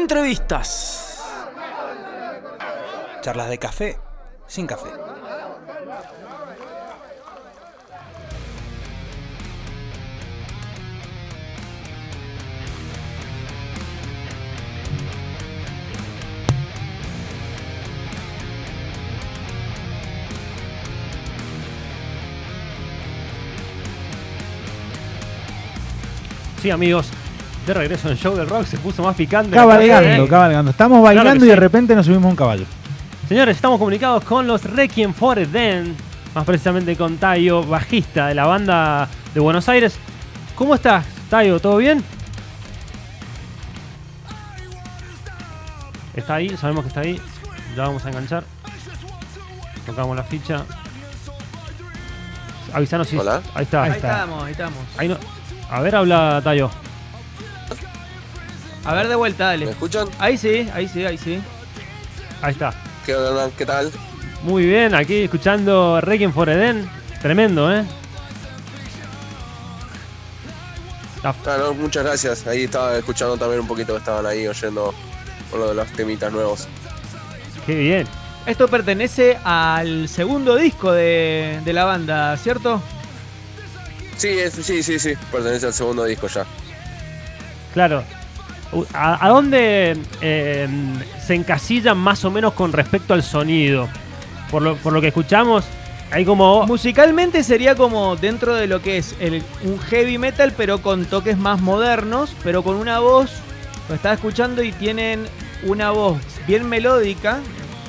Entrevistas. Charlas de café sin café. Sí, amigos, de regreso en el show del rock se puso más picante. Cabalgando, cabalgando. Estamos bailando y de sí. repente nos subimos a un caballo. Señores, estamos comunicados con los Requiem for a Den, más precisamente con Tayo, bajista de la banda de Buenos Aires. ¿Cómo estás, Tayo? ¿Todo bien? Está ahí, sabemos que está ahí. Ya vamos a enganchar. Tocamos la ficha. Avisanos si. Hola. Ahí está. Ahí Ahí está. estamos, ahí estamos. Ahí no- A ver, habla Tayo. A ver de vuelta, ¿Me dale. escuchan? Ahí sí, ahí sí, ahí sí. Ahí está. ¿Qué? ¿Qué tal? Muy bien, aquí escuchando Requiem for Eden. Tremendo, ¿eh? Ah, no, muchas gracias. Ahí estaba escuchando también un poquito que estaban ahí oyendo uno de los temitas nuevos. Qué bien. Esto pertenece al segundo disco de, de la banda, ¿cierto? Sí, es- sí, sí, sí. Pertenece al segundo disco ya. Claro. ¿A, a dónde eh, se encasillan más o menos con respecto al sonido? Por lo, por lo que escuchamos, hay como... Musicalmente sería como dentro de lo que es el- un heavy metal, pero con toques más modernos, pero con una voz. Lo estaba escuchando y tienen una voz bien melódica,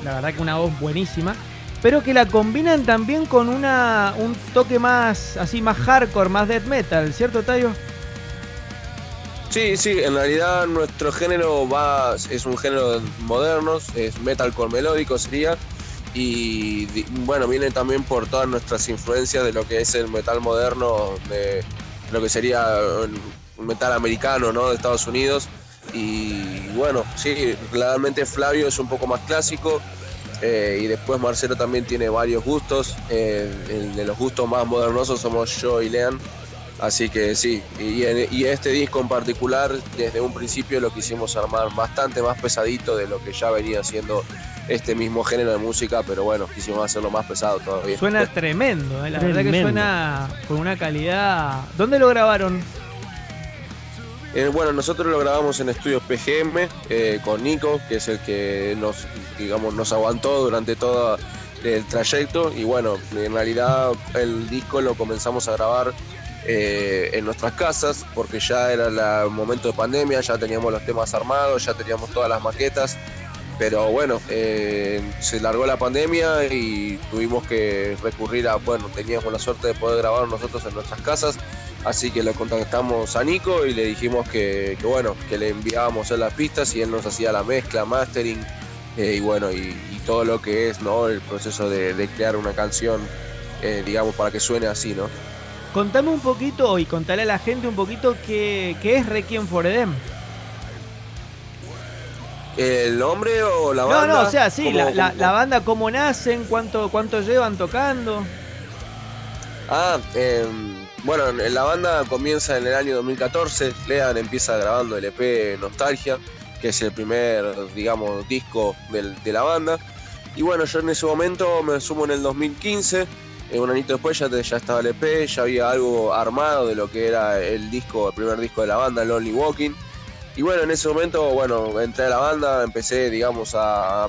la verdad que una voz buenísima, pero que la combinan también con una, un toque más, así más hardcore, más death metal, ¿cierto, Tayo? Sí, sí, en realidad nuestro género va, es un género moderno, es metalcore melódico sería. Y bueno, viene también por todas nuestras influencias de lo que es el metal moderno, de lo que sería el metal americano, ¿no? De Estados Unidos. Y bueno, sí, realmente Flavio es un poco más clásico. eh, y después Marcelo también tiene varios gustos. eh, el de los gustos más modernosos somos yo y Lean. Así que sí, y, en- y este disco en particular, desde un principio lo quisimos armar bastante más pesadito de lo que ya venía siendo este mismo género de música, pero bueno, quisimos hacerlo más pesado todavía. Suena tremendo, eh, la verdad que suena con una calidad. ¿Dónde lo grabaron? Eh, bueno, nosotros lo grabamos en estudios PGM eh, con Nico, que es el que nos, digamos, nos aguantó durante todo el trayecto. Y bueno, en realidad el disco lo comenzamos a grabar eh, en nuestras casas, porque ya era el momento de pandemia, ya teníamos los temas armados, ya teníamos todas las maquetas. Pero bueno, eh, se largó la pandemia y tuvimos que recurrir a, bueno, teníamos la suerte de poder grabar nosotros en nuestras casas. Así que lo contactamos a Nico y le dijimos que, bueno, que le enviábamos él las pistas y él nos hacía la mezcla, mastering eh, y bueno, y, todo lo que es, ¿no? El proceso de, de crear una canción, eh, digamos, para que suene así, ¿no? Contame un poquito y contale a la gente un poquito qué, qué es Requiem for Edem. ¿El nombre o la No, banda? no, o sea, sí, ¿Cómo- la, la- cómo- la banda cómo nacen, cuánto, cuánto llevan tocando. Ah, em, bueno, en la banda comienza en el año 2014. Lean empieza grabando el EP Nostalgia, que es el primer, digamos, disco del- de la banda. Y bueno, yo en ese momento me sumo en el 2015. Eh, un añito después ya, ya estaba el EP, ya había algo armado de lo que era el disco, el primer disco de la banda, Lonely Walking. Y bueno, en ese momento, bueno, entré a la banda, empecé, digamos, a,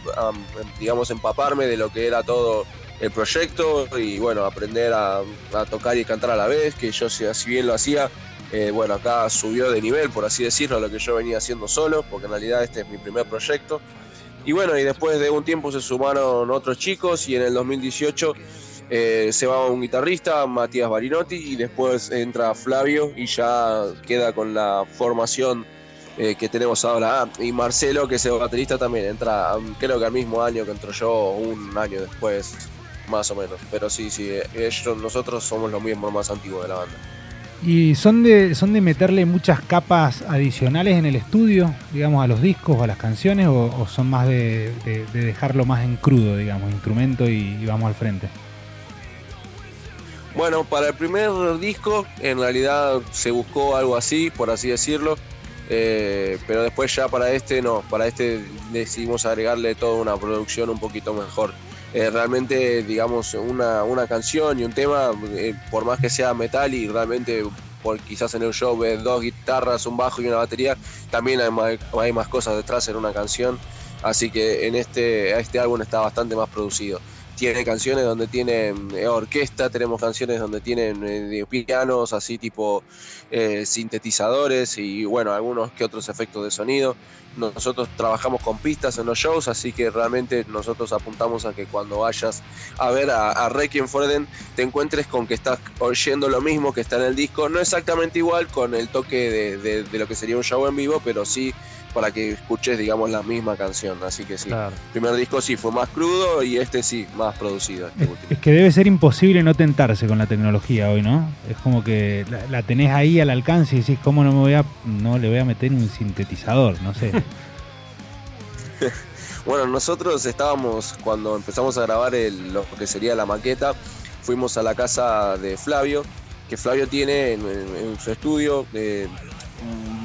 digamos, empaparme de lo que era todo el proyecto y bueno, aprender a, tocar y cantar a la vez, que yo si, bien lo hacía, eh, bueno, acá subió de nivel, por así decirlo, lo que yo venía haciendo solo, porque en realidad este es mi primer proyecto. Y bueno, y después de un tiempo se sumaron otros chicos y en el 2018 eh, se va un guitarrista, Matías Barinotti, y después entra Flavio y ya queda con la formación eh, que tenemos ahora. Ah, y Marcelo, que es el baterista, también entra, um, creo que al mismo año que entró yo, un año después, más o menos. Pero sí, sí, eh, ellos, nosotros somos los miembros más antiguos de la banda. ¿Y son de, son de meterle muchas capas adicionales en el estudio, digamos, a los discos o a las canciones, o, son más de, de- de dejarlo más en crudo, digamos, instrumento y vamos al frente? Bueno, para el primer disco, en realidad se buscó algo así, por así decirlo. Eh, pero después ya para este no, para este decidimos agregarle toda una producción un poquito mejor. Eh, realmente, digamos, una, una, canción y un tema, eh, por más que sea metal y realmente por, quizás en el show ves dos guitarras, un bajo y una batería, también hay más, cosas detrás en una canción. Así que en este, este álbum está bastante más producido tiene canciones donde tienen eh, orquesta, tenemos canciones donde tienen eh, pianos, así tipo eh, sintetizadores y bueno, algunos que otros efectos de sonido. Nosotros trabajamos con pistas en los shows, así que realmente nosotros apuntamos a que cuando vayas a ver a, Requiem for Eden te encuentres con que estás oyendo lo mismo que está en el disco, no exactamente igual con el toque de lo que sería un show en vivo, pero sí para que escuches, digamos, la misma canción. Así que sí, el primer disco sí fue más crudo y este sí, más producido. Este es, que debe ser imposible no tentarse con la tecnología hoy, ¿no? Es como que la, tenés ahí al alcance y decís, ¿cómo no me voy a, no le voy a meter un sintetizador? No sé. bueno, nosotros estábamos, cuando empezamos a grabar lo que sería la maqueta, fuimos a la casa de Flavio, que Flavio tiene en, su estudio. Eh,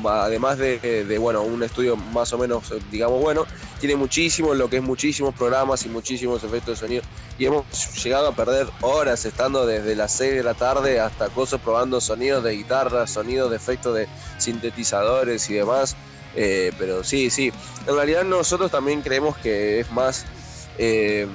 además de, bueno, un estudio más o menos, eh, digamos, bueno, tiene muchísimo, lo que es muchísimos programas y muchísimos efectos de sonido. Y hemos llegado a perder horas estando desde las 6 de la tarde hasta cosas probando sonidos de guitarra, sonidos de efectos de sintetizadores y demás. Eh, pero sí, sí, en realidad nosotros también creemos que es más... Eh,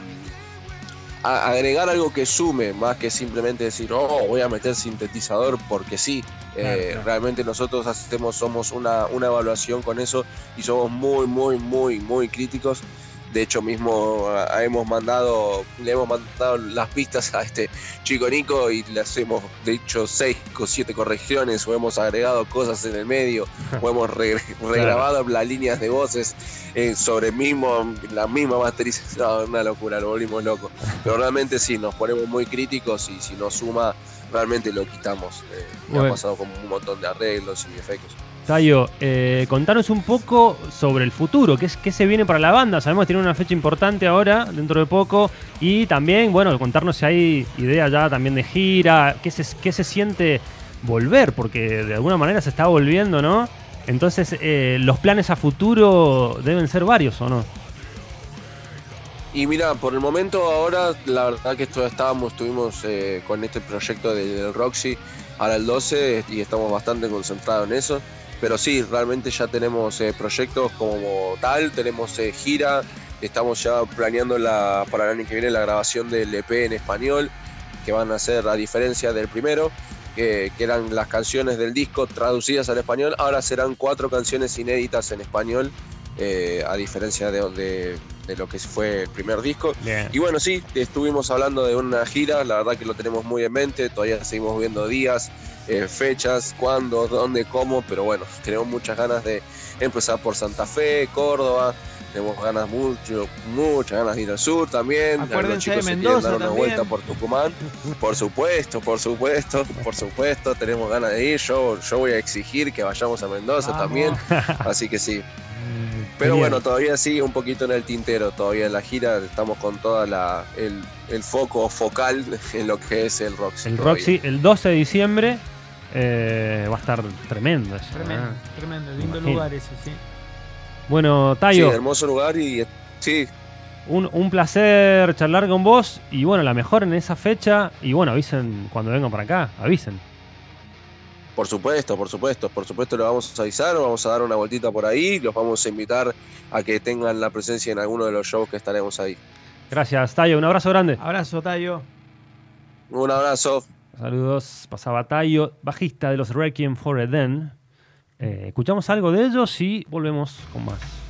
agregar algo que sume, más que simplemente decir, oh, voy a meter sintetizador porque sí. Eh, realmente nosotros hacemos, somos una, una evaluación con eso y somos muy, muy, muy, muy críticos de hecho, mismo ah, hemos mandado, le hemos mandado las pistas a este chico Nico y le hemos dicho seis o siete correcciones o hemos agregado cosas en el medio o hemos regrabado las líneas de voces eh, sobre mismo, la misma masterización. Una locura, lo volvimos loco. Pero realmente sí, nos ponemos muy críticos y si nos suma, realmente lo quitamos. Eh, ha pasado como un montón de arreglos y efectos. Tayo, eh, contanos un poco sobre el futuro, ¿qué, ¿qué, se viene para la banda? Sabemos que tiene una fecha importante ahora, dentro de poco, y también, bueno, contarnos si hay idea ya también de gira, qué se, qué se siente volver, porque de alguna manera se está volviendo, ¿no? Entonces, eh, los planes a futuro deben ser varios, ¿o no? Y mira, por el momento ahora, la verdad que estábamos, estuvimos eh, con este proyecto del Roxy ahora el 12 y estamos bastante concentrados en eso pero sí, realmente ya tenemos eh, proyectos como tal, tenemos eh, gira, estamos ya planeando la, para el año que viene la grabación del EP en español, que van a ser a diferencia del primero, que, eran las canciones del disco traducidas al español, ahora serán cuatro canciones inéditas en español, eh, a diferencia de, de, lo que fue el primer disco. Y bueno, sí, estuvimos hablando de una gira, la verdad que lo tenemos muy en mente, todavía seguimos viendo días. Eh, fechas, cuándo, dónde, cómo, pero bueno, tenemos muchas ganas de empezar por Santa Fe, Córdoba, tenemos ganas mucho, muchas ganas de ir al sur también. Acuérdense de Mendoza dar una vuelta por Tucumán. Por supuesto, por supuesto, por supuesto, tenemos ganas de ir. Yo, yo voy a exigir que vayamos a Mendoza también. Así que sí. Pero bueno, todavía sigue un poquito en el tintero, todavía en la gira estamos con toda la el, foco focal en lo que es el Roxy. El Roxy, el 12 de diciembre, eh, va a estar tremendo eso. Tremendo, ¿eh? tremendo, lindo lugar ese, sí. Bueno, Tayo. Sí, hermoso lugar y sí. Un, un, placer charlar con vos y bueno, la mejor en esa fecha y bueno, avisen cuando vengan para acá, avisen. Por supuesto, por supuesto, por supuesto lo vamos a avisar, vamos a dar una vueltita por ahí, los vamos a invitar a que tengan la presencia en alguno de los shows que estaremos ahí. Gracias, Tayo, un abrazo grande. Abrazo, Tayo. Un abrazo. Saludos, pasaba Tayo, bajista de los Requiem for Eden. Eh, escuchamos algo de ellos y volvemos con más.